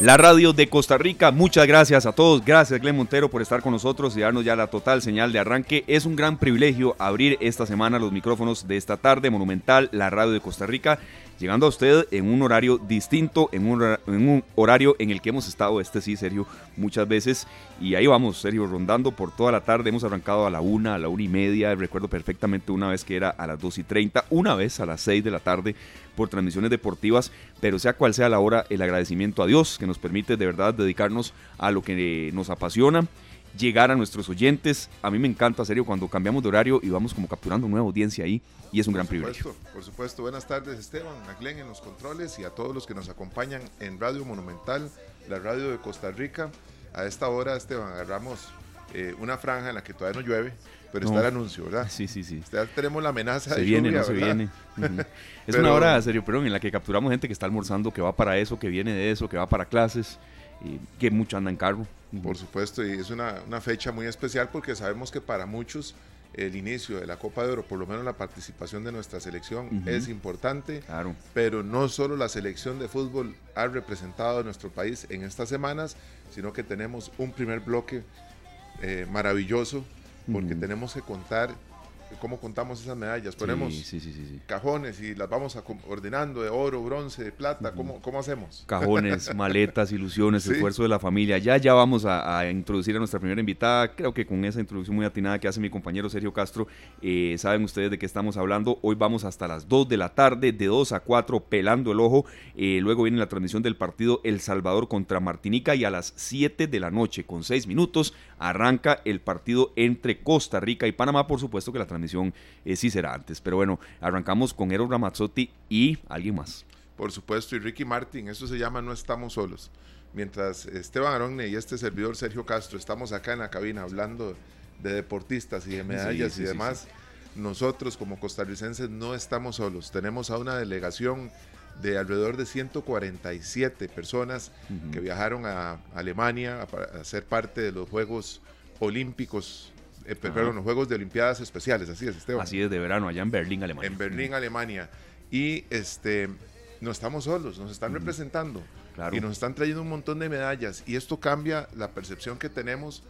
La radio de Costa Rica, muchas gracias a todos. Gracias Glenn Montero por estar con nosotros y darnos ya la total señal de arranque. Es un gran privilegio abrir esta semana los micrófonos de esta tarde monumental, la radio de Costa Rica llegando a usted en un horario distinto, en un, horario en el que hemos estado, este sí, Sergio, muchas veces. Y ahí vamos, Sergio, rondando por toda la tarde. Hemos arrancado a la una, a la una y media. Recuerdo perfectamente una vez que era a las dos y treinta, una vez a las seis de la tarde por transmisiones deportivas. Pero sea cual sea la hora, el agradecimiento a Dios que nos permite de verdad dedicarnos a lo que nos apasiona llegar a nuestros oyentes. A mí me encanta, serio, cuando cambiamos de horario y vamos como capturando nueva audiencia ahí y es un gran privilegio. Por supuesto, buenas tardes Esteban, a Glenn en los controles y a todos los que nos acompañan en Radio Monumental, la radio de Costa Rica. A esta hora, Esteban, agarramos eh, una franja en la que todavía no llueve, pero está el anuncio, ¿verdad? Sí, sí, sí. Ya tenemos la amenaza se de viene, lluvia, no se ¿verdad? viene. Es una hora, serio, perdón, en la que capturamos gente que está almorzando, que va para eso, que viene de eso, que va para clases, y que mucho anda en carro. Por supuesto, y es una, una fecha muy especial porque sabemos que para muchos el inicio de la Copa de Oro, por lo menos la participación de nuestra selección es importante, Claro. pero no solo la selección de fútbol ha representado a nuestro país en estas semanas, sino que tenemos un primer bloque eh, maravilloso, porque tenemos que contar cómo contamos esas medallas. Ponemos Sí, sí, sí, cajones y las vamos a ordenando de oro, bronce, de plata, ¿cómo, ¿cómo hacemos? Cajones, maletas, ilusiones, esfuerzo de la familia. Ya, ya vamos a, a introducir a nuestra primera invitada. Creo que con esa introducción muy atinada que hace mi compañero Sergio Castro, eh, saben ustedes de qué estamos hablando. Hoy vamos hasta las 2 de la tarde, de 2 a 4, pelando el ojo. Eh, luego viene la transmisión del partido El Salvador contra Martinica y a las 7 de la noche, con 6 minutos, arranca el partido entre Costa Rica y Panamá. Por supuesto que la transmisión eh, sí será antes. Pero bueno, arrancamos con Eros Ramazzotti y alguien más. Por supuesto, y Ricky Martin, eso se llama No estamos solos. Mientras Esteban Aronne y este servidor Sergio Castro estamos acá en la cabina hablando de deportistas y de medallas sí, y sí, demás, nosotros como costarricenses no estamos solos. Tenemos a una delegación de alrededor de 147 personas que viajaron a Alemania a, a ser parte de los Juegos Olímpicos, eh, perdón, los Juegos de Olimpiadas Especiales, así es, Esteban Así es, de verano, allá en Berlín, Alemania. en Berlín, Alemania. Y este, no estamos solos, nos están representando. Claro. Y nos están trayendo un montón de medallas. Y esto cambia la percepción que tenemos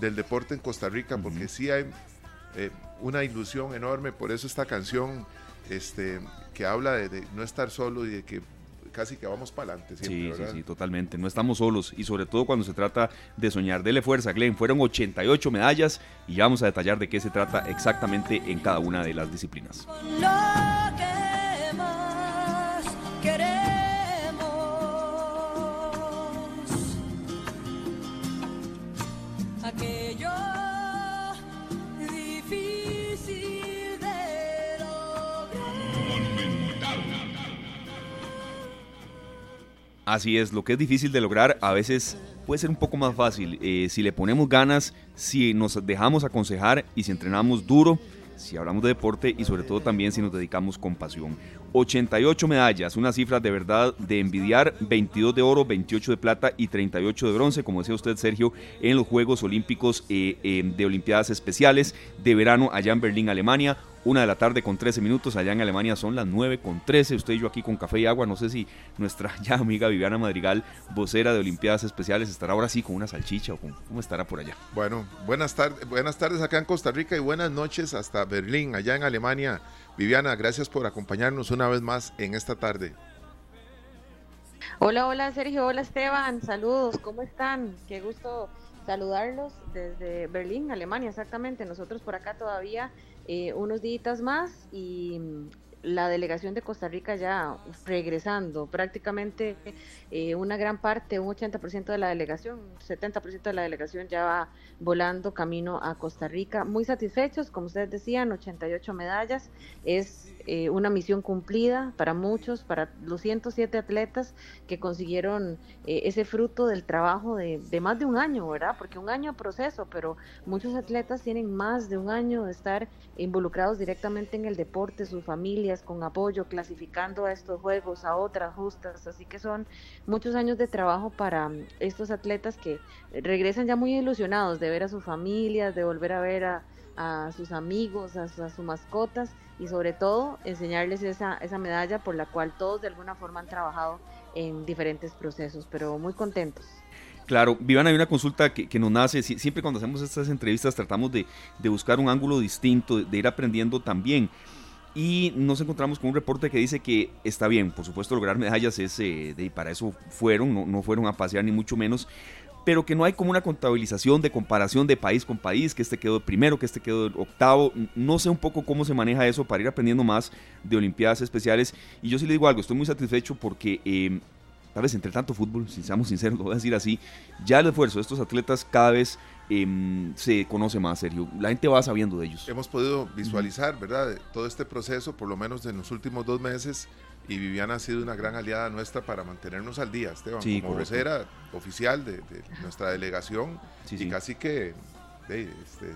del deporte en Costa Rica, porque sí hay eh, una ilusión enorme. Por eso esta canción este, que habla de, de no estar solo y de que casi que vamos para adelante siempre, Sí, sí, ¿verdad? sí, totalmente. No estamos solos y sobre todo cuando se trata de soñar. Dele fuerza, Glenn. Fueron 88 medallas y ya vamos a detallar de qué se trata exactamente en cada una de las disciplinas. Así es, lo que es difícil de lograr a veces puede ser un poco más fácil. Eh, si le ponemos ganas, si nos dejamos aconsejar y si entrenamos duro, si hablamos de deporte y sobre todo también si nos dedicamos con pasión. 88 medallas, una cifra de verdad de envidiar, 22 de oro, 28 de plata y 38 de bronce, como decía usted Sergio, en los Juegos Olímpicos eh, eh, de Olimpiadas Especiales de verano allá en Berlín, Alemania. Una de la tarde con 13 minutos, allá en Alemania son las 9 con 13. Usted y yo aquí con café y agua. No sé si nuestra ya amiga Viviana Madrigal, vocera de Olimpiadas Especiales, estará ahora sí con una salchicha o con, cómo estará por allá. Bueno, buenas tardes, buenas tardes acá en Costa Rica y buenas noches hasta Berlín, allá en Alemania. Viviana, gracias por acompañarnos una vez más en esta tarde. Hola, hola Sergio, hola Esteban, saludos, ¿cómo están? Qué gusto saludarlos desde Berlín, Alemania, exactamente. Nosotros por acá todavía eh, unos días más y la delegación de Costa Rica ya regresando, prácticamente eh, una gran parte, un 80% de la delegación, un 70% de la delegación ya va volando camino a Costa Rica. Muy satisfechos, como ustedes decían, 88 medallas, es eh, una misión cumplida para muchos, para los 107 atletas que consiguieron eh, ese fruto del trabajo de, de más de un año, ¿verdad? Porque un año proceso, pero muchos atletas tienen más de un año de estar involucrados directamente en el deporte, sus familias con apoyo, clasificando a estos juegos, a otras justas, así que son muchos años de trabajo para mm, estos atletas que regresan ya muy ilusionados de ver a sus familias, de volver a ver a, a sus amigos, a, a sus mascotas y sobre todo enseñarles esa, esa medalla por la cual todos de alguna forma han trabajado en diferentes procesos, pero muy contentos. Claro, Viviana, hay una consulta que, que nos nace, si- siempre cuando hacemos estas entrevistas tratamos de, de buscar un ángulo distinto, de, de ir aprendiendo también. Y nos encontramos con un reporte que dice que está bien, por supuesto lograr medallas es, eh, de, para eso fueron, no, no fueron a pasear ni mucho menos, pero que no hay como una contabilización de comparación de país con país, que este quedó primero, que este quedó octavo. No sé un poco cómo se maneja eso para ir aprendiendo más de Olimpiadas Especiales. Y yo sí le digo algo, estoy muy satisfecho porque eh, tal vez entre tanto fútbol, si seamos sinceros, lo voy a decir así, ya el esfuerzo de estos atletas cada vez em, se conoce más serio. La gente va sabiendo de ellos. Hemos podido visualizar, ¿verdad? Todo este proceso, por lo menos en los últimos dos meses, y Viviana ha sido una gran aliada nuestra para mantenernos al día, Esteban, Sí, como correcto. vocera oficial de, de nuestra delegación Sí, y sí. casi que de, este,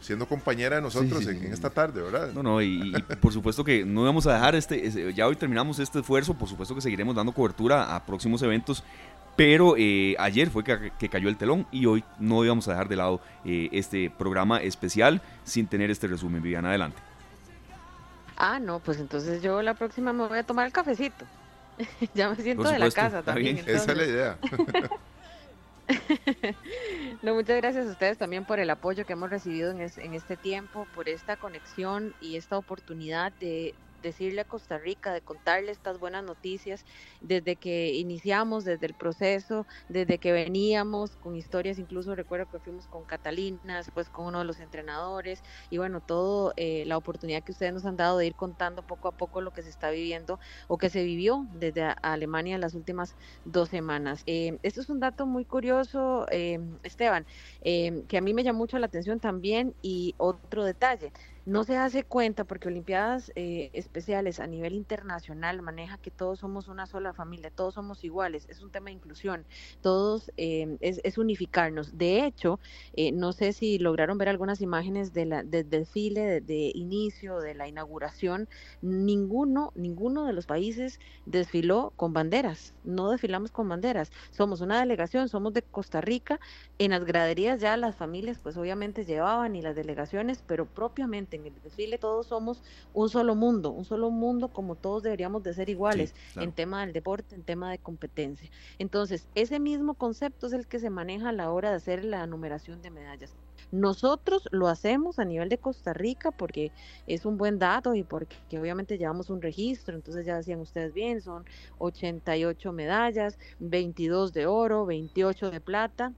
siendo compañera de nosotros en, en esta tarde, ¿verdad? No, no, y, y por supuesto que no vamos a dejar este, ya hoy terminamos este esfuerzo, por supuesto que seguiremos dando cobertura a próximos eventos, pero eh, ayer fue que, que cayó el telón y hoy no íbamos a dejar de lado eh, este programa especial sin tener este resumen. Viviana, adelante. Ah, no, pues entonces yo la próxima me voy a tomar el cafecito. ya me siento de la casa también. bien. Esa es la idea. No, muchas gracias a ustedes también por el apoyo que hemos recibido en, es- en este tiempo, por esta conexión y esta oportunidad de decirle a Costa Rica, de contarle estas buenas noticias desde que iniciamos, desde el proceso, desde que veníamos con historias, incluso recuerdo que fuimos con Catalina, después con uno de los entrenadores y bueno, todo eh, la oportunidad que ustedes nos han dado de ir contando poco a poco lo que se está viviendo o que se vivió desde a- Alemania las últimas dos semanas. Eh, esto es un dato muy curioso, eh, Esteban, eh, que a mí me llamó mucho la atención también y otro detalle. No se hace cuenta porque Olimpiadas eh, Especiales a nivel internacional maneja que todos somos una sola familia, todos somos iguales, es un tema de inclusión, todos eh, es, unificarnos. De hecho, eh, no sé si lograron ver algunas imágenes de del desfile de, de inicio, de la inauguración, ninguno, ninguno de los países desfiló con banderas, no desfilamos con banderas, somos una delegación, somos de Costa Rica, en las graderías ya las familias pues obviamente llevaban y las delegaciones, pero propiamente en el desfile todos somos un solo mundo, un solo mundo como todos deberíamos de ser iguales Sí, claro. en tema del deporte, en tema de competencia. Entonces, ese mismo concepto es el que se maneja a la hora de hacer la numeración de medallas. Nosotros lo hacemos a nivel de Costa Rica porque es un buen dato y porque que obviamente llevamos un registro, entonces ya decían ustedes bien, son 88 medallas, 22 de oro, 28 de plata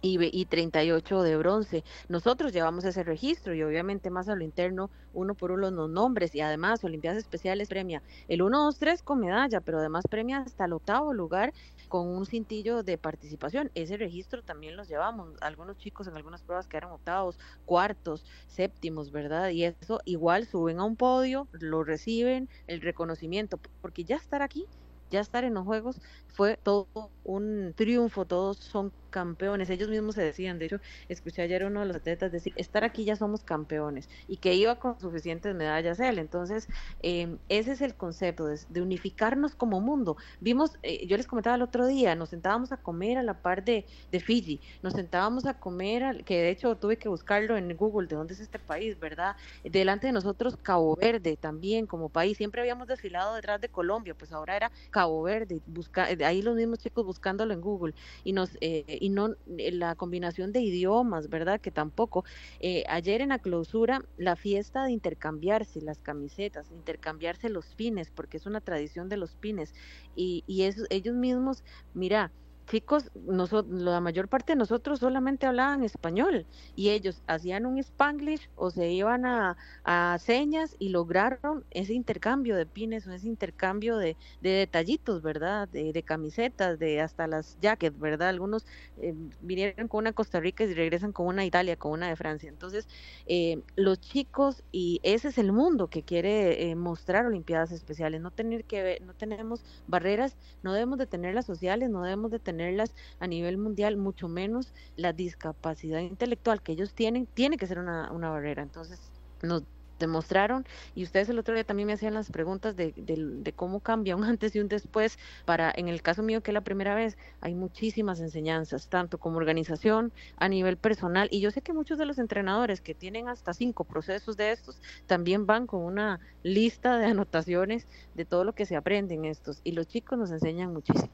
y, y 38 de bronce. Nosotros llevamos ese registro y obviamente más a lo interno, uno por uno los nombres y además Olimpiadas Especiales premia el 1, 2, 3 con medalla, pero además premia hasta el octavo lugar con un cintillo de participación. Ese registro también los llevamos. Algunos chicos en algunas pruebas quedaron octavos, cuartos, séptimos, ¿verdad? Y eso igual suben a un podio, lo reciben, el reconocimiento, porque ya estar aquí, ya estar en los Juegos fue todo un triunfo, todos son campeones, ellos mismos se decían, de hecho, escuché ayer a uno de los atletas decir, estar aquí ya somos campeones, y que iba con suficientes medallas él, entonces, eh, ese es el concepto, de, unificarnos como mundo. Vimos, eh, yo les comentaba el otro día, nos sentábamos a comer a la par de, de Fiji, nos sentábamos a comer, al- que de hecho tuve que buscarlo en Google, de dónde es este país, ¿verdad? Delante de nosotros Cabo Verde también como país, siempre habíamos desfilado detrás de Colombia, pues ahora era Cabo Verde, busca, ahí los mismos chicos buscándolo en Google, y nos eh, y no eh, la combinación de idiomas, ¿verdad? Que tampoco. Eh, ayer en la clausura, la fiesta de intercambiarse las camisetas, intercambiarse los pines, porque es una tradición de los pines, y, y ellos mismos, mira, chicos, noso- la mayor parte de nosotros solamente hablaban español y ellos hacían un spanglish o se iban a, a señas y lograron ese intercambio de pines o ese intercambio de, de detallitos, ¿verdad? De, de camisetas, de hasta las jackets, ¿verdad? Algunos eh, vinieron con una Costa Rica y regresan con una Italia, con una de Francia. Entonces, eh, los chicos, y ese es el mundo que quiere eh, mostrar Olimpiadas Especiales, no tener que no tenemos barreras, no debemos de tenerlas sociales, no debemos de tenerlas a nivel mundial, mucho menos la discapacidad intelectual que ellos tienen, tiene que ser una, una barrera. Entonces, nos demostraron y ustedes el otro día también me hacían las preguntas de, de, de, cómo cambia un antes y un después para en el caso mío que es la primera vez hay muchísimas enseñanzas tanto como organización a nivel personal y yo sé que muchos de los entrenadores que tienen hasta cinco procesos de estos también van con una lista de anotaciones de todo lo que se aprende en estos y los chicos nos enseñan muchísimo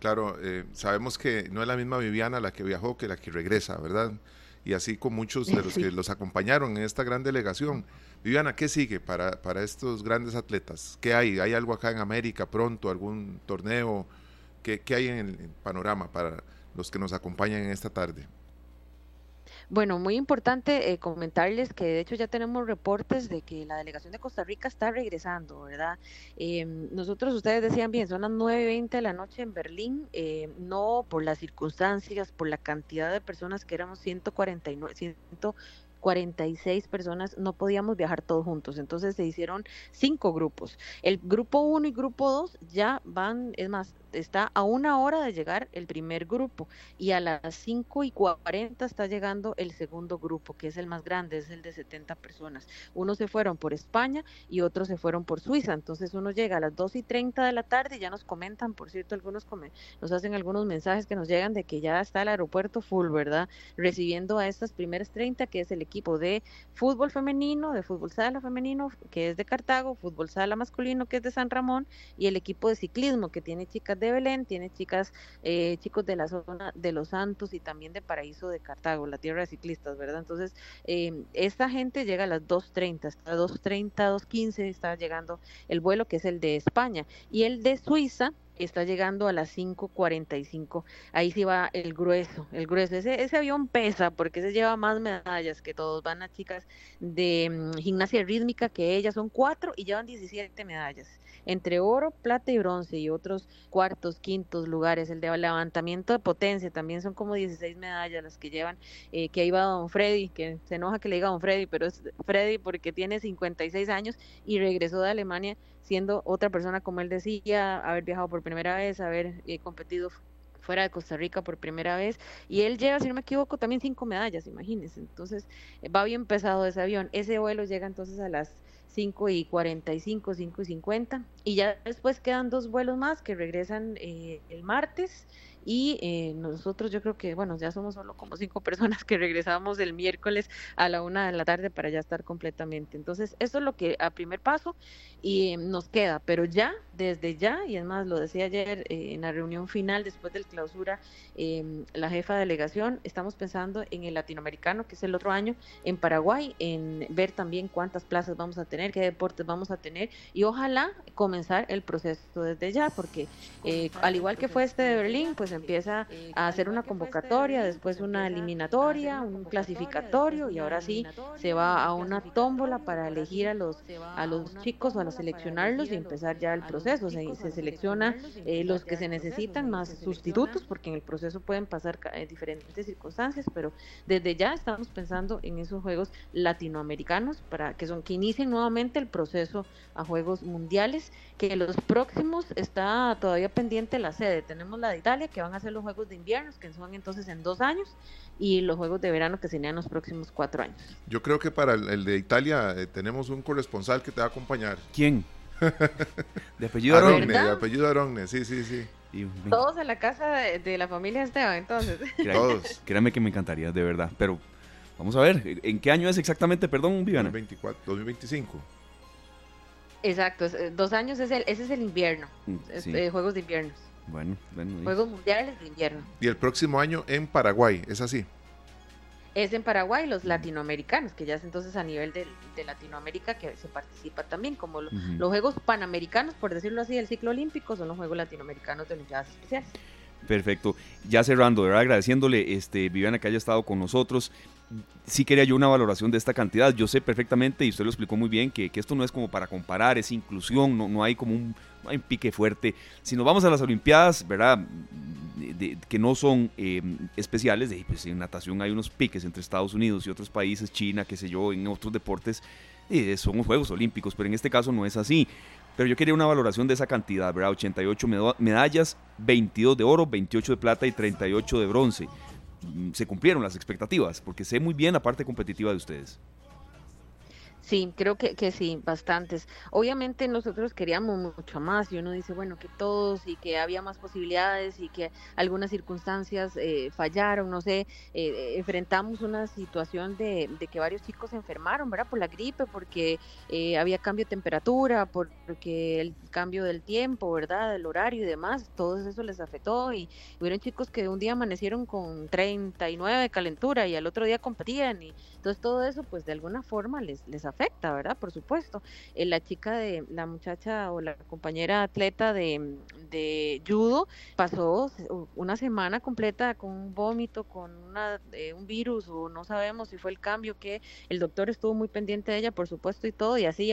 claro eh, sabemos que no es la misma Viviana la que viajó que la que regresa verdad y así con muchos de los sí. que los acompañaron en esta gran delegación. Viviana, ¿qué sigue para, para estos grandes atletas? ¿Qué hay? ¿Hay algo acá en América pronto? ¿Algún torneo? ¿Qué, qué hay en el panorama para los que nos acompañan en esta tarde? Bueno, muy importante eh, comentarles que de hecho ya tenemos reportes de que la delegación de Costa Rica está regresando, ¿verdad? Eh, nosotros, ustedes decían bien, son las 9.20 de la noche en Berlín, eh, no por las circunstancias, por la cantidad de personas que éramos 149, 100 46 personas, no podíamos viajar todos juntos. Entonces se hicieron cinco grupos. El grupo 1 y grupo 2 ya van, es más, está a una hora de llegar el primer grupo y a las 5 y 40 está llegando el segundo grupo, que es el más grande, es el de 70 personas. Unos se fueron por España y otros se fueron por Suiza. Entonces uno llega a las 2 y 30 de la tarde y ya nos comentan, por cierto, algunos nos hacen algunos mensajes que nos llegan de que ya está el aeropuerto full, ¿verdad? Recibiendo a estas primeras 30, que es el equipo de fútbol femenino, de fútbol sala femenino, que es de Cartago, fútbol sala masculino, que es de San Ramón, y el equipo de ciclismo, que tiene chicas de Belén, tiene chicas, eh, chicos de la zona de Los Santos y también de Paraíso de Cartago, la tierra de ciclistas, ¿verdad? Entonces, eh, esta gente llega a las 2.30, hasta 2.30, 2.15 está llegando el vuelo que es el de España y el de Suiza está llegando a las 5.45. Ahí sí va el grueso, el grueso. Ese, ese avión pesa porque se lleva más medallas que todos. Van a chicas de um, gimnasia rítmica que ellas son cuatro y llevan 17 medallas entre oro, plata y bronce y otros cuartos, quintos lugares. El de levantamiento de potencia también son como 16 medallas las que llevan, eh, que ahí va don Freddy, que se enoja que le diga don Freddy, pero es Freddy porque tiene 56 años y regresó de Alemania siendo otra persona, como él decía, haber viajado por primera vez, haber eh, competido fuera de Costa Rica por primera vez y él lleva, si no me equivoco, también cinco medallas, imagínense. Entonces va bien pesado ese avión. Ese vuelo llega entonces a las 5 y 45, 5 y 50 y ya después quedan dos vuelos más que regresan eh, el martes y eh, nosotros yo creo que, bueno, ya somos solo como cinco personas que regresamos el miércoles a la una de la tarde para ya estar completamente. Entonces, eso es lo que a primer paso y nos queda, pero ya, desde ya, y es más, lo decía ayer eh, en la reunión final después del clausura, eh, la jefa de delegación, estamos pensando en el latinoamericano, que es el otro año, en Paraguay, en ver también cuántas plazas vamos a tener, qué deportes vamos a tener y ojalá comenzar el proceso desde ya, porque eh, al igual que fue este de Berlín, pues empieza a hacer una convocatoria, después una eliminatoria, un clasificatorio y ahora sí se va a una tómbola para elegir a los a los chicos o a seleccionarlos y empezar ya el proceso. Se, se selecciona eh, los que se necesitan más sustitutos porque en el proceso pueden pasar eh, diferentes circunstancias, pero desde ya estamos pensando en esos juegos latinoamericanos para que son que inicien nuevamente el proceso a juegos mundiales, que los próximos está todavía pendiente la sede. Tenemos la de Italia que van a ser los juegos de invierno, que son entonces en dos años, y los juegos de verano que serían los próximos cuatro años. Yo creo que para el, el de Italia eh, tenemos un corresponsal que te va a acompañar. ¿Quién? de apellido Aronne. De apellido Aronne, sí, sí, sí. Y, Todos en la casa de, de la familia Esteban, entonces. créame, Todos. créame que me encantaría, de verdad. Pero vamos a ver, ¿en qué año es exactamente, perdón, Viviana? 2024, 2025. Exacto, eh, dos años es el, ese es el invierno, Mm, sí. eh, Juegos de invierno, Bueno, bueno. y- Juegos mundiales de invierno. Y el próximo año en Paraguay, es así. Es en Paraguay los latinoamericanos, que ya es entonces a nivel de, de Latinoamérica que se participa también, como lo- Ujú. los Juegos Panamericanos, por decirlo así, del ciclo olímpico, son los Juegos Latinoamericanos de Olimpiadas Especiales. Perfecto. Ya cerrando, de verdad agradeciéndole, este, Viviana, que haya estado con nosotros. Sí quería yo una valoración de esta cantidad. Yo sé perfectamente, y usted lo explicó muy bien, que, que esto no es como para comparar, es inclusión, no, no hay como un, pique fuerte. Si nos vamos a las Olimpiadas, ¿verdad? Que no son eh, especiales, de, pues en natación hay unos piques entre Estados Unidos y otros países, China, qué sé yo, en otros deportes, eh, son los Juegos Olímpicos, pero en este caso no es así. Pero yo quería una valoración de esa cantidad, ¿verdad? 88 medo- medallas, 22 de oro, 28 de plata y 38 de bronce. Se cumplieron las expectativas, porque sé muy bien la parte competitiva de ustedes. Sí, creo que, que sí, bastantes. Obviamente nosotros queríamos mucho más y uno dice, bueno, que todos y que había más posibilidades y que algunas circunstancias eh, fallaron, no sé, eh, enfrentamos una situación de, de que varios chicos se enfermaron, ¿verdad? Por la gripe, porque eh, había cambio de temperatura, por- porque el cambio del tiempo, ¿verdad? Del horario y demás, todo eso les afectó y hubieron chicos que un día amanecieron con 39 de calentura y al otro día competían y entonces todo eso pues de alguna forma les, les afecta, ¿verdad? Por supuesto. Eh, la chica de, la muchacha o la compañera atleta de, de judo pasó una semana completa con un vómito, con una, eh, un virus o no sabemos si fue el cambio que el doctor estuvo muy pendiente de ella, por supuesto, y todo, y así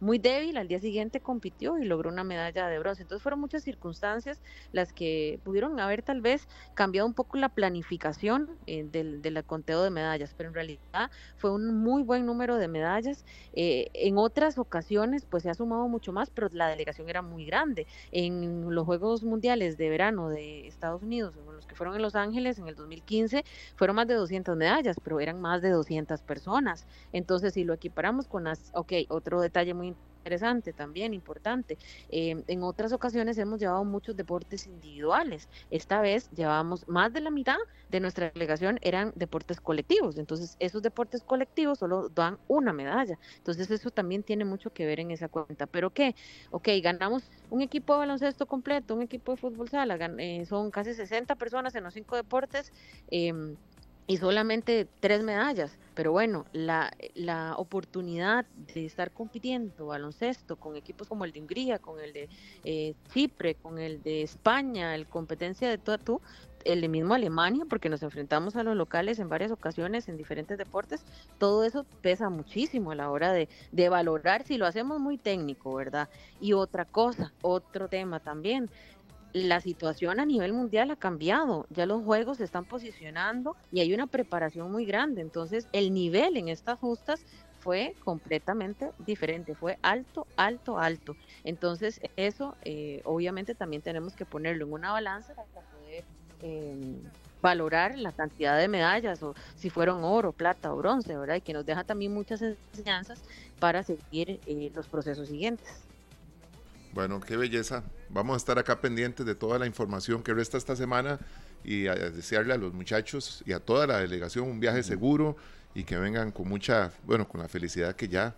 muy débil, al día siguiente compitió y logró una medalla de bronce. Entonces fueron muchas circunstancias las que pudieron haber tal vez cambiado un poco la planificación eh, del, del conteo de medallas, pero en realidad fue un muy buen número de medallas. Eh, en otras ocasiones, pues se ha sumado mucho más, pero la delegación era muy grande. En los Juegos Mundiales de Verano de Estados Unidos, los que fueron en Los Ángeles en el 2015, fueron más de 200 medallas, pero eran más de 200 personas. Entonces, si lo equiparamos con las, ok, otro detalle muy interesante también, importante. eh, en otras ocasiones hemos llevado muchos deportes individuales. Esta vez llevábamos más de la mitad de nuestra delegación eran deportes colectivos. Entonces, esos deportes colectivos solo dan una medalla. Entonces, eso también tiene mucho que ver en esa cuenta. Pero qué, ok, ganamos un equipo de baloncesto completo, un equipo de fútbol sala, eh, son casi 60 personas en los cinco deportes. em, y solamente tres medallas. Pero bueno, la, la oportunidad de estar compitiendo baloncesto con equipos como el de Hungría, con el de eh, Chipre, con el de España, el competencia de tú a tú, el mismo Alemania, porque nos enfrentamos a los locales en varias ocasiones en diferentes deportes, todo eso pesa muchísimo a la hora de, de valorar si lo hacemos muy técnico, ¿verdad? Y otra cosa, otro tema también, la situación a nivel mundial ha cambiado, ya los juegos se están posicionando y hay una preparación muy grande, entonces el nivel en estas justas fue completamente diferente, fue alto, alto, alto. Entonces eso eh, obviamente también tenemos que ponerlo en una balanza para poder eh, valorar la cantidad de medallas o si fueron oro, plata o bronce, ¿verdad? Y que nos deja también muchas enseñanzas para seguir eh, los procesos siguientes. Bueno, qué belleza. Vamos a estar acá pendientes de toda la información que resta esta semana y a desearle a los muchachos y a toda la delegación un viaje seguro y que vengan con mucha, bueno, con la felicidad que ya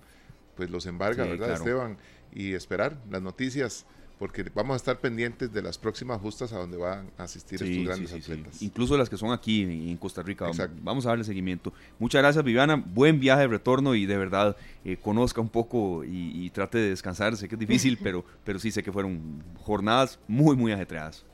pues los embarga, Sí, ¿verdad, claro. Esteban? Y esperar las noticias porque vamos a estar pendientes de las próximas justas a donde van a asistir Sí, estos grandes sí, sí. atletas. Incluso las que son aquí en Costa Rica. Vamos- Exacto. Vamos a darle seguimiento. Muchas gracias, Viviana. Buen viaje de retorno y de verdad eh, conozca un poco y, y trate de descansar. Sé que es difícil, pero, pero sí sé que fueron jornadas muy, muy ajetreadas.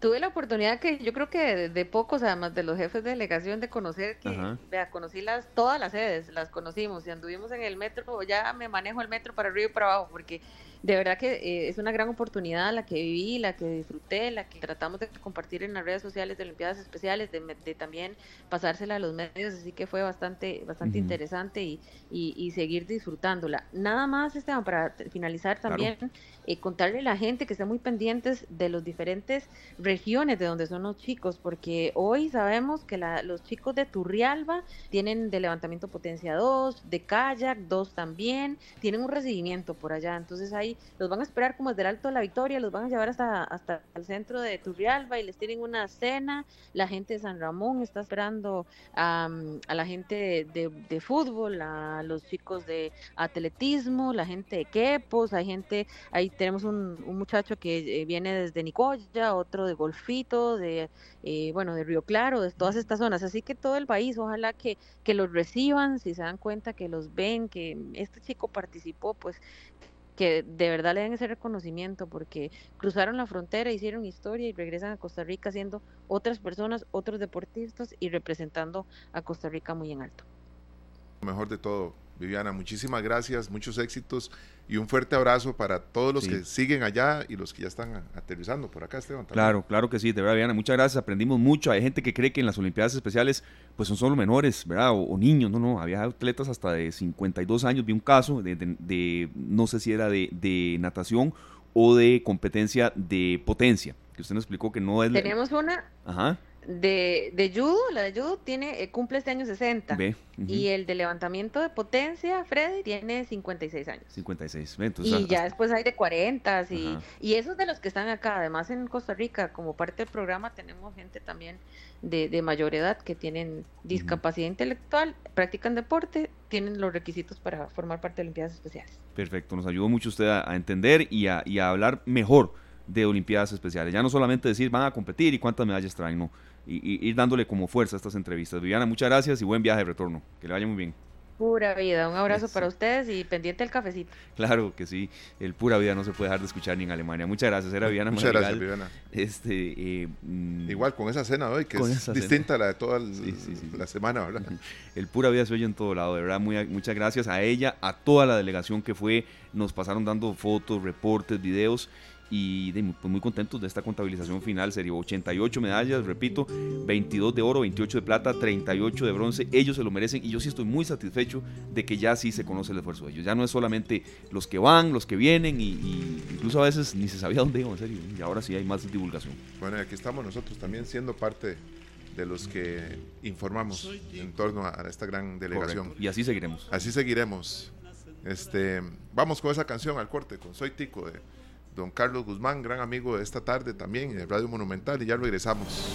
Tuve la oportunidad que yo creo que de, de pocos, además de los jefes de delegación, de conocer que, Ajá. vea, conocí las, todas las sedes, las conocimos y anduvimos en el metro, ya me manejo el metro para arriba y para abajo, porque de verdad que eh, es una gran oportunidad la que viví, la que disfruté, la que tratamos de compartir en las redes sociales de Olimpiadas Especiales, de, de también pasársela a los medios, así que fue bastante, bastante interesante y, y, y seguir disfrutándola. Nada más, Esteban, para finalizar Claro. también, eh, contarle a la gente que esté muy pendientes de los diferentes regiones de donde son los chicos, porque hoy sabemos que la- los chicos de Turrialba tienen de levantamiento potencia 2, de kayak 2 también, tienen un recibimiento por allá, entonces ahí los van a esperar como desde el Alto de la Victoria, los van a llevar hasta, hasta el centro de Turrialba y les tienen una cena, la gente de San Ramón está esperando a, la gente de, fútbol, a los chicos de atletismo, la gente de Quepos, hay gente, ahí tenemos un, un muchacho que eh, viene desde Nicoya, otro de Golfito, de eh, bueno, de Río Claro, de todas estas zonas, así que todo el país, ojalá que, que los reciban, si se dan cuenta que los ven, que este chico participó, pues que de verdad le den ese reconocimiento porque cruzaron la frontera, hicieron historia y regresan a Costa Rica siendo otras personas, otros deportistas y representando a Costa Rica muy en alto. Lo mejor de todo, Viviana, muchísimas gracias, muchos éxitos y un fuerte abrazo para todos los Sí. que siguen allá y los que ya están aterrizando por acá, Esteban. también. Claro, claro que sí, de verdad, Viviana, muchas gracias, aprendimos mucho. Hay gente que cree que en las Olimpiadas Especiales pues son solo menores, ¿verdad? O, o niños, no, no, había atletas hasta de 52 años, vi un caso de, de- de- no sé si era de, de natación o de competencia de potencia, que usted nos explicó que no es... la- Tenemos una, Ajá, De, de judo, la de judo tiene, eh, cumple este año 60. Ve. ujú, Y el de levantamiento de potencia, Freddy, tiene 56 años. 56. Ve, entonces, Y hasta- ya después hay de 40 y, Ajá. y esos de los que están acá. Además, en Costa Rica, como parte del programa, tenemos gente también de, de mayor edad que tienen discapacidad intelectual, practican deporte, tienen los requisitos para formar parte de Olimpiadas Especiales. Perfecto, nos ayudó mucho usted a, a entender y a, y a hablar mejor de Olimpiadas Especiales. Ya no solamente decir van a competir y cuántas medallas traen, no. Y, y ir dándole como fuerza a estas entrevistas. Viviana, muchas gracias y buen viaje de retorno. Que le vaya muy bien. Pura vida. Un abrazo Eso. para ustedes y pendiente del cafecito. Claro que sí, el pura vida no se puede dejar de escuchar ni en Alemania. Muchas gracias, era Viviana Muchas gracias, Madrigal. Viviana. Este, eh, mm, Igual con esa cena hoy, que es esa cena. distinta a la de toda el- Sí, sí, sí, sí. la semana, ¿verdad? El pura vida se oye en todo lado, de verdad, muy, muchas gracias a ella, a toda la delegación que fue, nos pasaron dando fotos, reportes, videos y de- pues muy contentos de esta contabilización final, sería 88 medallas, repito, 22 de oro, 28 de plata, 38 de bronce, ellos se lo merecen y yo sí estoy muy satisfecho de que ya sí se conoce el esfuerzo de ellos, ya no es solamente los que van, los que vienen y, y incluso a veces ni se sabía dónde iban, en serio, y ahora sí hay más divulgación. Bueno, y aquí estamos nosotros también siendo parte de los que informamos en torno a esta gran delegación. Correcto, Y así seguiremos. Así seguiremos. Este, vamos con esa canción al corte, con Soy Tico de don Carlos Guzmán, gran amigo de esta tarde también en el Radio Monumental y ya regresamos.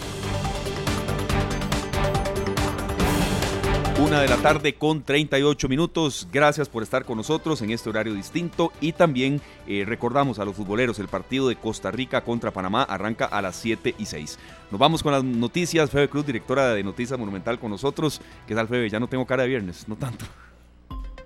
Una de la tarde con 38 minutos. Gracias por estar con nosotros en este horario distinto. Y también eh, recordamos a los futboleros, el partido de Costa Rica contra Panamá arranca a las 7 y 6. Nos vamos con las noticias. Febe Cruz, directora de Noticias Monumental con nosotros. ¿Qué tal, Febe? Ya no tengo cara de viernes, no tanto.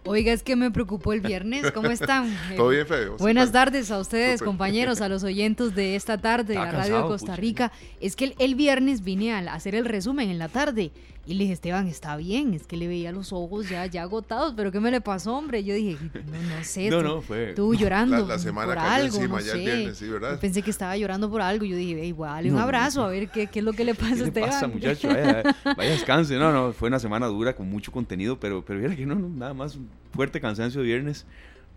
Oiga, es que me preocupó el viernes. ¿Cómo están? ¿Todo bien, Fede? ¿Vos qué Buenas tardes a ustedes, compañeros, a los oyentes de esta tarde de la radio de Costa pucha. Rica. Es que el, el viernes vine a hacer el resumen en la tarde y le dije, Esteban, está bien, es que le veía los ojos ya, ya agotados, pero ¿qué me le pasó, hombre? Yo dije, no, no sé, tú, fue. tú llorando La, la semana por algo, encima no ya el viernes, sí, ¿verdad? Yo pensé que estaba llorando por algo. Yo dije, "Ey, voy a darle No, un no, abrazo a ver qué, qué es lo que le pasa ¿Qué a Esteban. pasa, muchacho? Vaya, vaya descanse. No, no, fue una semana dura con mucho contenido, pero, pero viera que no, no, nada más un fuerte cansancio de viernes.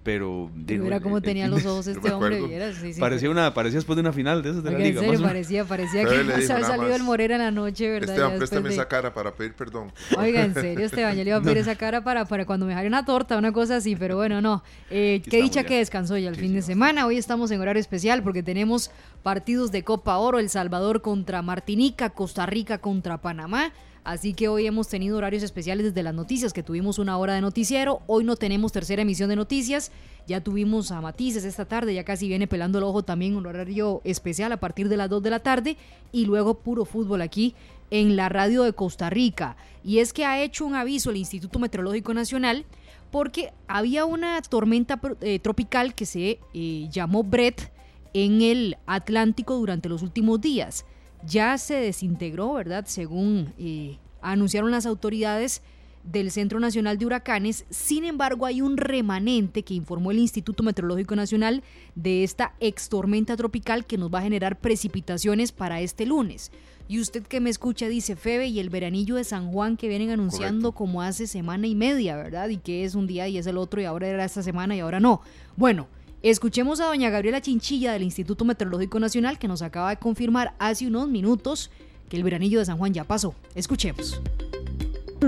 Pero. de- Mira el- cómo el tenía los ojos este hombre, vieras, sí, sí, Parecía, una, parecía después de una final de esas de la Oiga, en serio, parecía, parecía Pero que le se dijo había salido más, el Morera en la noche, ¿verdad? Esteban, préstame de- esa cara para pedir perdón. Oiga, en serio, Esteban, yo le iba a pedir esa cara para, para cuando me jale una torta, una cosa así, pero bueno, no. Eh, qué dicha ya. que descansó ya el Sí, fin sí, de semana. Hoy estamos en horario especial porque tenemos partidos de Copa Oro, El Salvador contra Martinica, Costa Rica contra Panamá. Así que hoy hemos tenido horarios especiales desde las noticias, que tuvimos una hora de noticiero. Hoy no tenemos tercera emisión de noticias. Ya tuvimos a Matices esta tarde, ya casi viene pelando el ojo también un horario especial a partir de las 2 de la tarde. Y luego puro fútbol aquí en la radio de Costa Rica. Y es que ha hecho un aviso el Instituto Meteorológico Nacional porque había una tormenta eh, tropical que se eh, llamó Brett en el Atlántico durante los últimos días. Ya se desintegró, ¿verdad? Según eh, anunciaron las autoridades del Centro Nacional de Huracanes. Sin embargo, hay un remanente que informó el Instituto Meteorológico Nacional de esta ex tormenta tropical que nos va a generar precipitaciones para este lunes. Y usted que me escucha dice, Febe, y el veranillo de San Juan que vienen anunciando Correcto. como hace semana y media, ¿verdad? Y que es un día y es el otro y ahora era esta semana y ahora no. Bueno, escuchemos a doña Gabriela Chinchilla del Instituto Meteorológico Nacional que nos acaba de confirmar hace unos minutos que el veranillo de San Juan ya pasó. Escuchemos.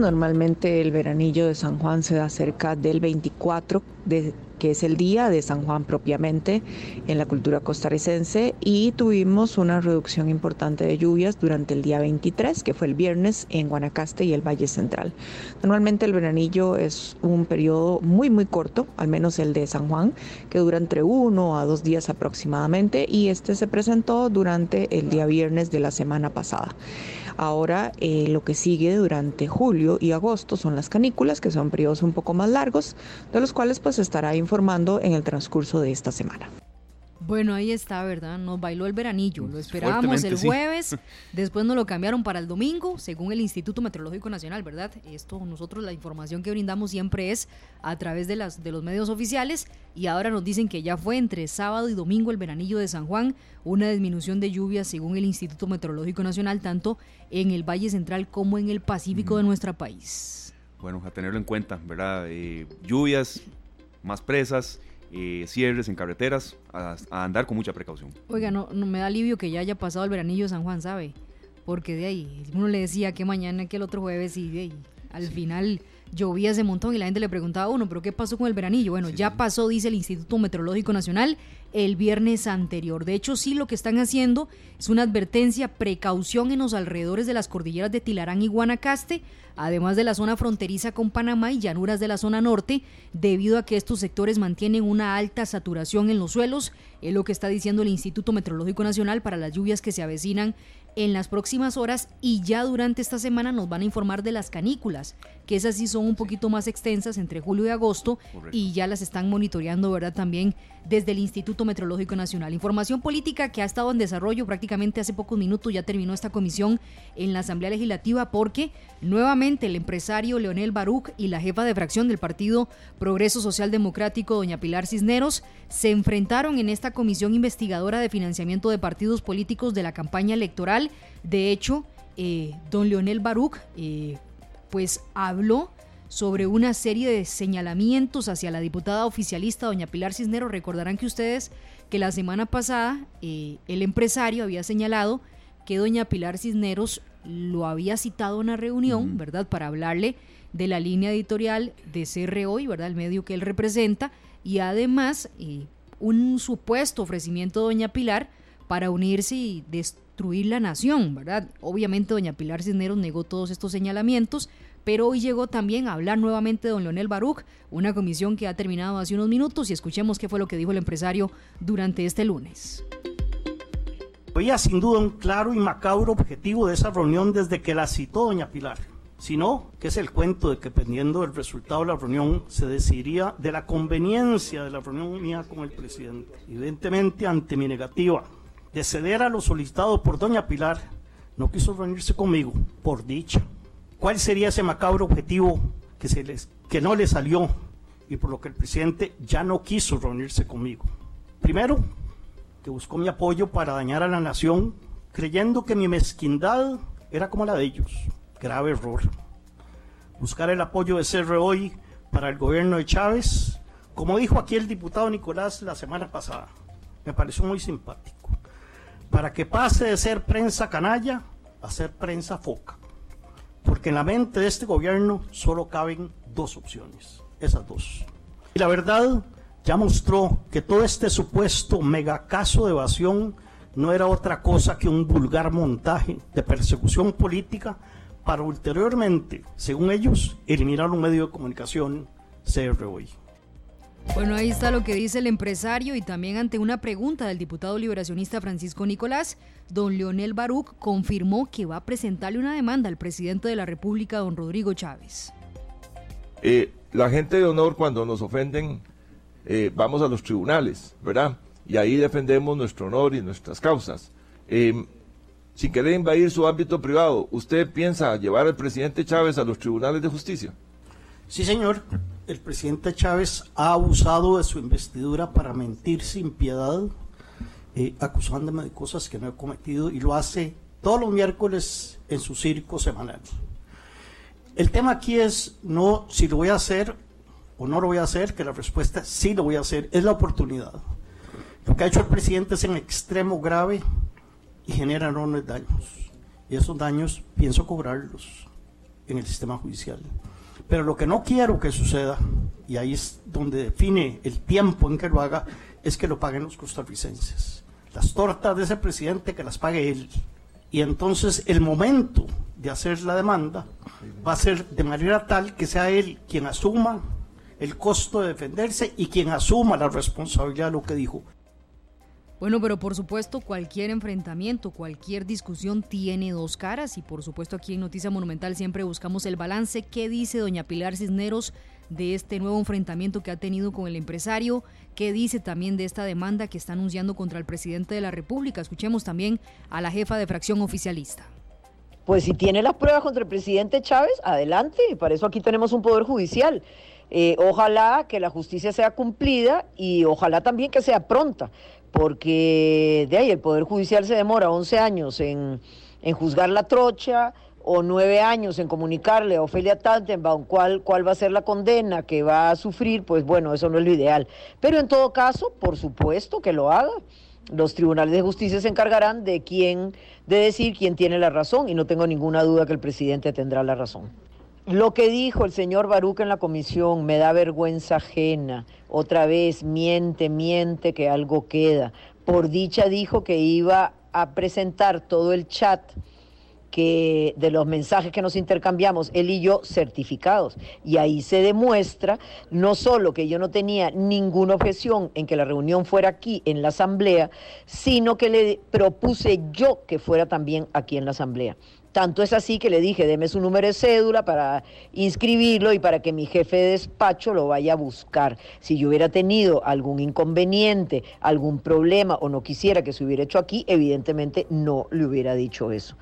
Normalmente el veranillo de San Juan se da cerca del 24, de, que es el día de San Juan propiamente en la cultura costarricense, y tuvimos una reducción importante de lluvias durante el día 23, que fue el viernes en Guanacaste y el Valle Central. Normalmente el veranillo es un periodo muy muy corto, al menos el de San Juan, que dura entre uno a dos días aproximadamente, y este se presentó durante el día viernes de la semana pasada. Ahora eh, lo que sigue durante julio y agosto son las canículas, que son periodos un poco más largos, de los cuales pues estará informando en el transcurso de esta semana. Bueno, ahí está, ¿verdad? Nos bailó el veranillo. Lo esperábamos el sí. jueves, después nos lo cambiaron para el domingo, según el Instituto Meteorológico Nacional, ¿verdad? Esto nosotros la información que brindamos siempre es a través de, las, de los medios oficiales y ahora nos dicen que ya fue entre sábado y domingo el veranillo de San Juan, una disminución de lluvias según el Instituto Meteorológico Nacional, tanto en el Valle Central como en el Pacífico de nuestro país. Bueno, a tenerlo en cuenta, ¿verdad? Eh, lluvias, más presas, eh, cierres en carreteras, a, a andar con mucha precaución. Oiga, no, no me da alivio que ya haya pasado el veranillo de San Juan, ¿sabe? porque de ahí uno le decía que mañana, que el otro jueves y de ahí al final llovía ese montón y la gente le preguntaba a uno, pero ¿qué pasó con el veranillo? Bueno, ya pasó, dice el Instituto Meteorológico Nacional, el viernes anterior. De hecho, sí lo que están haciendo es una advertencia, precaución en los alrededores de las cordilleras de Tilarán y Guanacaste, además de la zona fronteriza con Panamá y llanuras de la zona norte, debido a que estos sectores mantienen una alta saturación en los suelos, es lo que está diciendo el Instituto Meteorológico Nacional para las lluvias que se avecinan en las próximas horas y ya durante esta semana nos van a informar de las canículas, que esas sí son un poquito más extensas entre julio y agosto y ya las están monitoreando, ¿verdad? También desde el Instituto Meteorológico Nacional. Información política que ha estado en desarrollo prácticamente hace pocos minutos, ya terminó esta comisión en la Asamblea Legislativa porque nuevamente el empresario Leonel Baruch y la jefa de fracción del Partido Progreso Social Democrático, doña Pilar Cisneros, se enfrentaron en esta comisión investigadora de financiamiento de partidos políticos de la campaña electoral. De hecho, eh, don Leonel Baruch eh, pues habló sobre una serie de señalamientos hacia la diputada oficialista doña Pilar Cisneros. Recordarán que ustedes que la semana pasada eh, el empresario había señalado que doña Pilar Cisneros lo había citado a una reunión, ¿verdad? Para hablarle de la línea editorial de CR Hoy, ¿verdad? El medio que él representa y además eh, un supuesto ofrecimiento de doña Pilar para unirse y destruir la nación, ¿verdad? Obviamente doña Pilar Cisneros negó todos estos señalamientos, pero hoy llegó también a hablar nuevamente don Leonel Baruch, una comisión que ha terminado hace unos minutos y escuchemos qué fue lo que dijo el empresario durante este lunes. Había sin duda un claro y macabro objetivo de esa reunión desde que la citó doña Pilar, sino que es el cuento de que dependiendo del resultado de la reunión se decidiría de la conveniencia de la reunión mía con el presidente. Evidentemente, ante mi negativa de ceder a lo solicitado por doña Pilar, no quiso reunirse conmigo, por dicha. ¿Cuál sería ese macabro objetivo que, no le salió y por lo que el presidente ya no quiso reunirse conmigo? Primero, que buscó mi apoyo para dañar a la nación, creyendo que mi mezquindad era como la de ellos. Grave error. Buscar el apoyo de CR hoy para el gobierno de Chávez, como dijo aquí el diputado Nicolás la semana pasada, me pareció muy simpático. Para que pase de ser prensa canalla a ser prensa foca. Porque en la mente de este gobierno solo caben dos opciones, esas dos. Y la verdad ya mostró que todo este supuesto megacaso de evasión no era otra cosa que un vulgar montaje de persecución política para ulteriormente, según ellos, eliminar un medio de comunicación CR hoy. Bueno, ahí está lo que dice el empresario y también ante una pregunta del diputado liberacionista Francisco Nicolás, don Leonel Baruch confirmó que va a presentarle una demanda al presidente de la República, don Rodrigo Chávez. Eh, la gente de honor cuando nos ofenden eh, vamos a los tribunales, ¿verdad? Y ahí defendemos nuestro honor y nuestras causas. Eh, sin querer invadir su ámbito privado, ¿usted piensa llevar al presidente Chávez a los tribunales de justicia? Sí, señor. El presidente Chávez ha abusado de su investidura para mentir sin piedad, eh, acusándome de cosas que no he cometido y lo hace todos los miércoles en su circo semanal. El tema aquí es no si lo voy a hacer o no lo voy a hacer, que la respuesta es sí lo voy a hacer, es la oportunidad. Lo que ha hecho el presidente es en extremo grave y genera enormes daños. Y esos daños pienso cobrarlos en el sistema judicial. Pero lo que no quiero que suceda, y ahí es donde define el tiempo en que lo haga, es que lo paguen los costarricenses. Las tortas de ese presidente que las pague él. Y entonces el momento de hacer la demanda va a ser de manera tal que sea él quien asuma el costo de defenderse y quien asuma la responsabilidad de lo que dijo. Bueno, pero por supuesto cualquier enfrentamiento, cualquier discusión tiene dos caras y por supuesto aquí en Noticia Monumental siempre buscamos el balance. ¿Qué dice doña Pilar Cisneros de este nuevo enfrentamiento que ha tenido con el empresario? ¿Qué dice también de esta demanda que está anunciando contra el presidente de la República? Escuchemos también a la jefa de fracción oficialista. Pues si tiene las pruebas contra el presidente Chávez, adelante, para eso aquí tenemos un poder judicial. Eh, ojalá que la justicia sea cumplida y ojalá también que sea pronta, porque de ahí el Poder Judicial se demora 11 años en, en juzgar la trocha o nueve años en comunicarle a Ofelia Tantenbaum cuál, cuál va a ser la condena que va a sufrir, pues bueno, eso no es lo ideal. Pero en todo caso, por supuesto que lo haga. los tribunales de justicia se encargarán de quién, de decir quién tiene la razón y no tengo ninguna duda que el presidente tendrá la razón. Lo que dijo el señor Baruch en la comisión me da vergüenza ajena. Otra vez, miente, miente que algo queda. Por dicha dijo que iba a presentar todo el chat que de los mensajes que nos intercambiamos, él y yo, certificados. Y ahí se demuestra no solo que yo no tenía ninguna objeción en que la reunión fuera aquí en la asamblea, sino que le propuse yo que fuera también aquí en la asamblea. Tanto es así que le dije, deme su número de cédula para inscribirlo y para que mi jefe de despacho lo vaya a buscar. Si yo hubiera tenido algún inconveniente, algún problema o no quisiera que se hubiera hecho aquí, evidentemente no le hubiera dicho eso.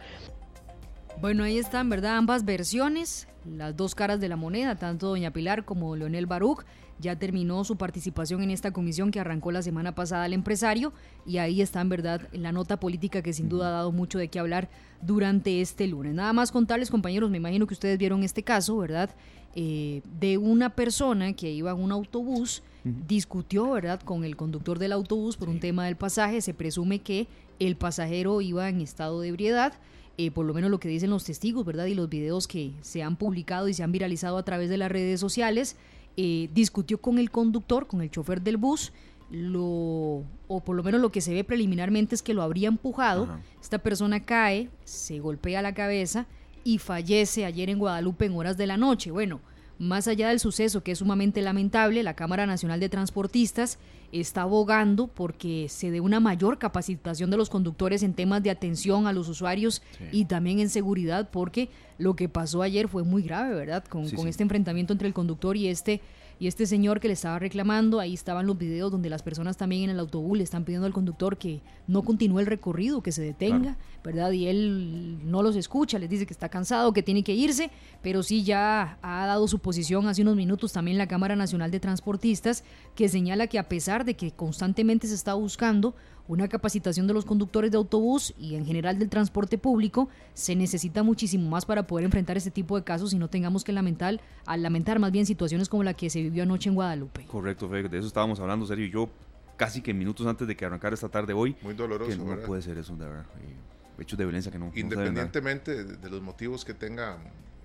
Bueno, ahí están, ¿verdad? Ambas versiones, las dos caras de la moneda, tanto doña Pilar como Leonel Baruch. Ya terminó su participación en esta comisión que arrancó la semana pasada al empresario y ahí está, en verdad, la nota política que sin duda ha dado mucho de qué hablar durante este lunes. Nada más contarles, compañeros, me imagino que ustedes vieron este caso, ¿verdad? Eh, de una persona que iba en un autobús, discutió, ¿verdad?, con el conductor del autobús por un tema del pasaje. Se presume que el pasajero iba en estado de ebriedad eh, por lo menos lo que dicen los testigos, ¿verdad? Y los videos que se han publicado y se han viralizado a través de las redes sociales, eh, discutió con el conductor, con el chofer del bus, lo, o por lo menos lo que se ve preliminarmente es que lo habría empujado. Esta persona cae, se golpea la cabeza y fallece ayer en Guadalupe en horas de la noche. Bueno, más allá del suceso, que es sumamente lamentable, la Cámara Nacional de Transportistas está abogando porque se dé una mayor capacitación de los conductores en temas de atención a los usuarios y también en seguridad, porque lo que pasó ayer fue muy grave, ¿verdad? Con, Sí, con sí. este enfrentamiento entre el conductor y este y este señor que le estaba reclamando, ahí estaban los videos donde las personas también en el autobús le están pidiendo al conductor que no continúe el recorrido, que se detenga, ¿verdad? Y él no los escucha, les dice que está cansado, que tiene que irse, pero sí ya ha dado su posición hace unos minutos también la Cámara Nacional de Transportistas, que señala que a pesar de que constantemente se está buscando una capacitación de los conductores de autobús y en general del transporte público, se necesita muchísimo más para poder enfrentar este tipo de casos y no tengamos que lamentar, al lamentar más bien situaciones como la que se vivió anoche en Guadalupe. Correcto, Fe, de eso estábamos hablando, Sergio y yo, casi que minutos antes de que arrancara esta tarde hoy. Muy doloroso, que no ¿verdad? puede ser eso, de verdad. eh, hechos de violencia que no, no. Independientemente de, de los motivos que tenga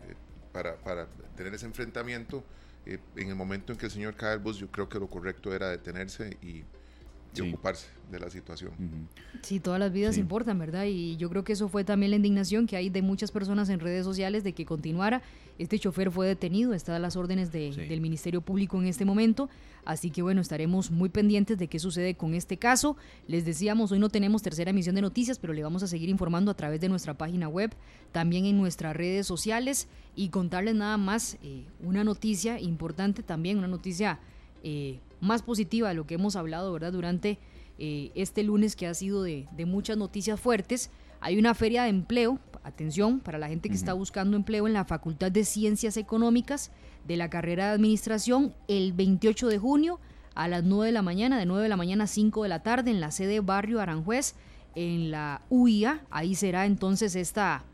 eh, para, para tener ese enfrentamiento, eh, en el momento en que el señor cae del bus, yo creo que lo correcto era detenerse y, y Sí. ocuparse de la situación. Sí, todas las vidas Sí. importan, ¿verdad? Y yo creo que eso fue también la indignación que hay de muchas personas en redes sociales de que continuara. Este chofer fue detenido, está a las órdenes de- Sí. del Ministerio Público en este momento. Así que bueno, estaremos muy pendientes de qué sucede con este caso. Les decíamos, hoy no tenemos tercera emisión de noticias, pero le vamos a seguir informando a través de nuestra página web, también en nuestras redes sociales y contarles nada más eh, una noticia importante también, una noticia eh, más positiva de lo que hemos hablado, ¿verdad? Durante eh, este lunes que ha sido de, de muchas noticias fuertes. Hay una feria de empleo, atención, para la gente que está buscando empleo en la Facultad de Ciencias Económicas de la carrera de Administración el 28 de junio a las 9 de la mañana, de 9 de la mañana a 5 de la tarde en la sede Barrio Aranjuez, en la UIA. Ahí será entonces esta,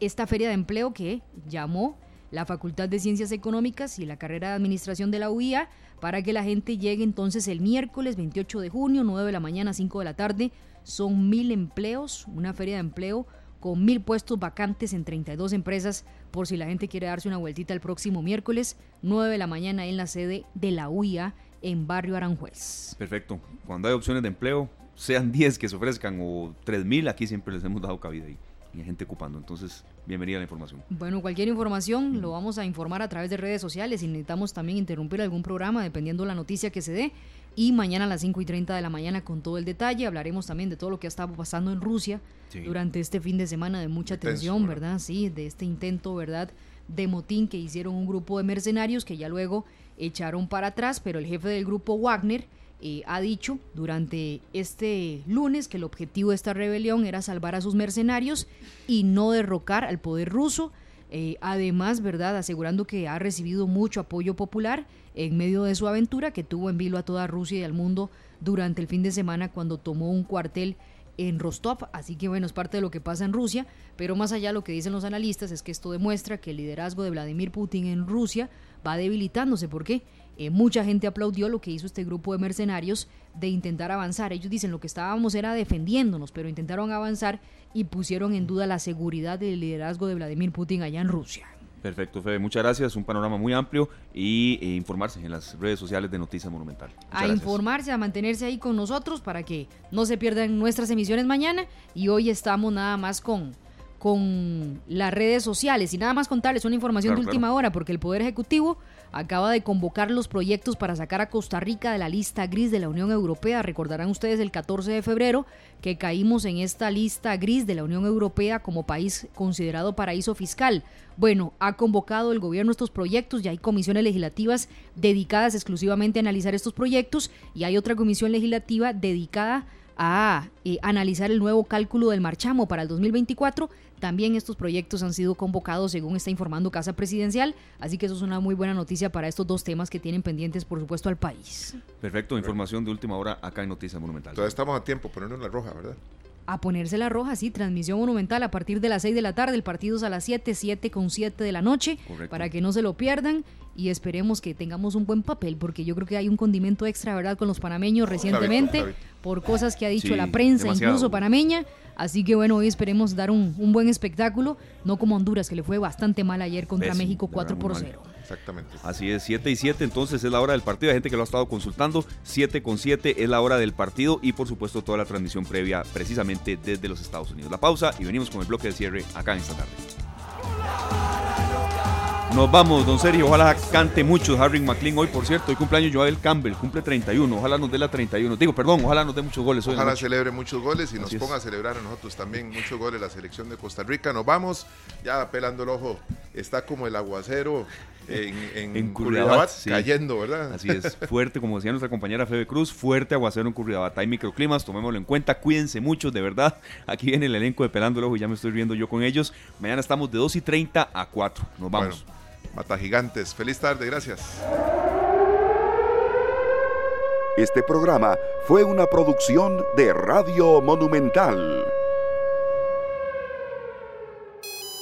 esta feria de empleo que llamó la Facultad de Ciencias Económicas y la carrera de Administración de la UIA para que la gente llegue entonces el miércoles 28 de junio, 9 de la mañana, 5 de la tarde. Son mil empleos, una feria de empleo con mil puestos vacantes en 32 empresas por si la gente quiere darse una vueltita el próximo miércoles, 9 de la mañana en la sede de la UIA en Barrio Aranjuez. Perfecto. Cuando hay opciones de empleo, sean 10 que se ofrezcan o 3000, aquí siempre les hemos dado cabida y, y hay gente ocupando. Entonces, bienvenida la información. Bueno, cualquier información lo vamos a informar a través de redes sociales. y necesitamos también interrumpir algún programa dependiendo la noticia que se dé. Y mañana a las 5 y 30 de la mañana con todo el detalle. Hablaremos también de todo lo que ha estado pasando en Rusia Sí. durante este fin de semana de mucha tensión, ¿verdad? ¿verdad? Sí, de este intento, ¿verdad? De motín que hicieron un grupo de mercenarios que ya luego echaron para atrás, pero el jefe del grupo Wagner eh, ha dicho durante este lunes que el objetivo de esta rebelión era salvar a sus mercenarios y no derrocar al poder ruso. Eh, además, ¿verdad? Asegurando que ha recibido mucho apoyo popular en medio de su aventura que tuvo en vilo a toda Rusia y al mundo durante el fin de semana cuando tomó un cuartel en Rostov, así que bueno, es parte de lo que pasa en Rusia, pero más allá lo que dicen los analistas es que esto demuestra que el liderazgo de Vladimir Putin en Rusia va debilitándose, ¿por qué? Eh, mucha gente aplaudió lo que hizo este grupo de mercenarios de intentar avanzar. Ellos dicen lo que estábamos era defendiéndonos, pero intentaron avanzar y pusieron en duda la seguridad del liderazgo de Vladimir Putin allá en Rusia. Perfecto, Fede, muchas gracias. Un panorama muy amplio y eh, informarse en las redes sociales de Noticias Monumental. Muchas a gracias. informarse, a mantenerse ahí con nosotros para que no se pierdan nuestras emisiones mañana. Y hoy estamos nada más con, con las redes sociales y nada más contarles una información Claro, de última hora porque el Poder Ejecutivo acaba de convocar los proyectos para sacar a Costa Rica de la lista gris de la Unión Europea. Recordarán ustedes el 14 de febrero que caímos en esta lista gris de la Unión Europea como país considerado paraíso fiscal. Bueno, ha convocado el gobierno estos proyectos, ya hay comisiones legislativas dedicadas exclusivamente a analizar estos proyectos y hay otra comisión legislativa dedicada a eh, analizar el nuevo cálculo del marchamo para el 2024. También estos proyectos han sido convocados según está informando Casa Presidencial, así que eso es una muy buena noticia para estos dos temas que tienen pendientes, por supuesto, al país. Perfecto, información de última hora acá en Noticias Monumental. Todavía estamos a tiempo, ponernos la roja, ¿verdad? A ponerse la roja, sí, transmisión monumental a partir de las 6 de la tarde, el partido es a las 7, 7 con 7 de la noche, Correcto. para que no se lo pierdan y esperemos que tengamos un buen papel, porque yo creo que hay un condimento extra, ¿verdad?, con los panameños recientemente, David. por cosas que ha dicho Sí, la prensa, demasiado. incluso panameña. Así que bueno, hoy esperemos dar un, un buen espectáculo, no como Honduras, que le fue bastante mal ayer contra Pésimo, México de 4 verdad, por muy mal. 0. Exactamente. Así es, 7 y 7, entonces es la hora del partido. Hay gente que lo ha estado consultando. 7 con 7 es la hora del partido y por supuesto toda la transmisión previa precisamente desde los Estados Unidos. La pausa y venimos con el bloque de cierre acá en esta tarde. Nos vamos, don Sergio. Ojalá cante mucho Harry McLean hoy, por cierto. Hoy cumpleaños Joel Campbell, cumple 31. Ojalá nos dé la 31. Digo, perdón, ojalá nos dé muchos goles hoy. Ojalá celebre muchos goles y nos es. ponga a celebrar a nosotros también muchos goles la selección de Costa Rica. Nos vamos, ya pelando el ojo, está como el aguacero en, en, En Curridabat, Curridabat, sí. cayendo, ¿verdad? Así es, fuerte, como decía nuestra compañera Febe Cruz, fuerte aguacero en Curridabat. Hay microclimas, tomémoslo en cuenta, cuídense mucho, de verdad. Aquí viene el elenco de Pelando el Ojo y ya me estoy riendo yo con ellos. Mañana estamos de 2 y 30 a 4. Nos vamos. Bueno, Mata Gigantes, feliz tarde, gracias. Este programa fue una producción de Radio Monumental.